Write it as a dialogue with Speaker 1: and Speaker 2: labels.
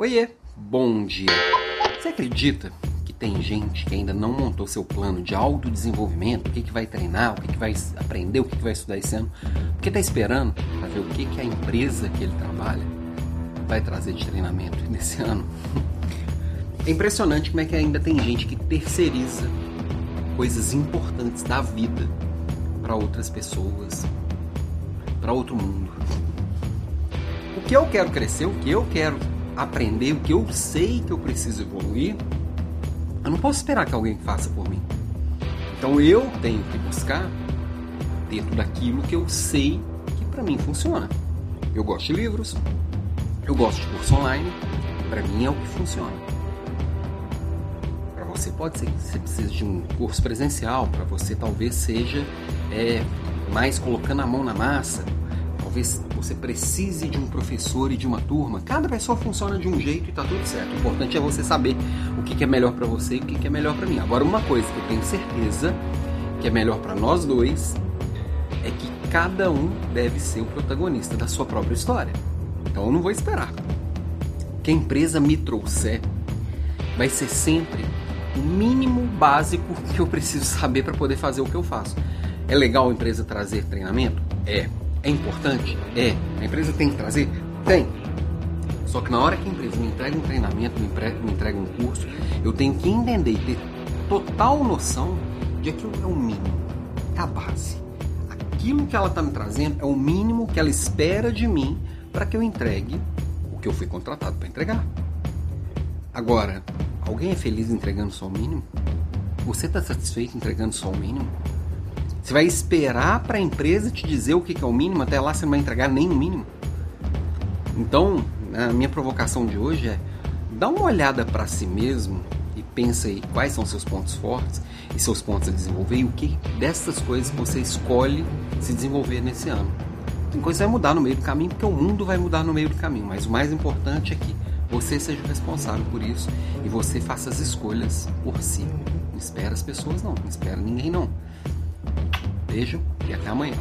Speaker 1: Oiê, bom dia. Você acredita que tem gente que ainda não montou seu plano de autodesenvolvimento? O que, que vai treinar, o que, que vai aprender, o que, que vai estudar esse ano? Porque está esperando para ver o que, que a empresa que ele trabalha vai trazer de treinamento nesse ano. É impressionante como é que ainda tem gente que terceiriza coisas importantes da vida para outras pessoas, para outro mundo. O que eu quero crescer, o que eu quero aprender, o que eu sei que eu preciso evoluir, eu não posso esperar que alguém faça por mim. Então eu tenho que buscar dentro daquilo que eu sei que para mim funciona. Eu gosto de livros, eu gosto de curso online, para mim é o que funciona. Você pode ser que você precise de um curso presencial, para você talvez seja é, mais colocando a mão na massa. Talvez você precise de um professor e de uma turma. Cada pessoa funciona de um jeito e está tudo certo. O importante é você saber o que é melhor para você e o que é melhor para mim. Agora, uma coisa que eu tenho certeza que é melhor para nós dois é que cada um deve ser o protagonista da sua própria história. Então eu não vou esperar. Que a empresa me trouxer vai ser sempre o mínimo básico que eu preciso saber para poder fazer o que eu faço. É legal a empresa trazer treinamento? É. É importante? É. A empresa tem que trazer? Tem. Só que na hora que a empresa me entrega um treinamento, me entrega, me entrega um curso, eu tenho que entender e ter total noção de aquilo é o mínimo, é a base. Aquilo que ela está me trazendo é o mínimo que ela espera de mim para que eu entregue o que eu fui contratado para entregar. Agora, Alguém é feliz entregando só o mínimo? Você está satisfeito entregando só o mínimo? Você vai esperar para a empresa te dizer o que é o mínimo? Até lá você não vai entregar nem o mínimo? Então, a minha provocação de hoje é dá uma olhada para si mesmo e pensa aí quais são seus pontos fortes e seus pontos a desenvolver e o que dessas coisas você escolhe se desenvolver nesse ano. Tem coisa que vai mudar no meio do caminho, porque o mundo vai mudar no meio do caminho, mas o mais importante é que você seja responsável por isso e você faça as escolhas por si. Não espera as pessoas não, não espera ninguém não. Beijo e até amanhã.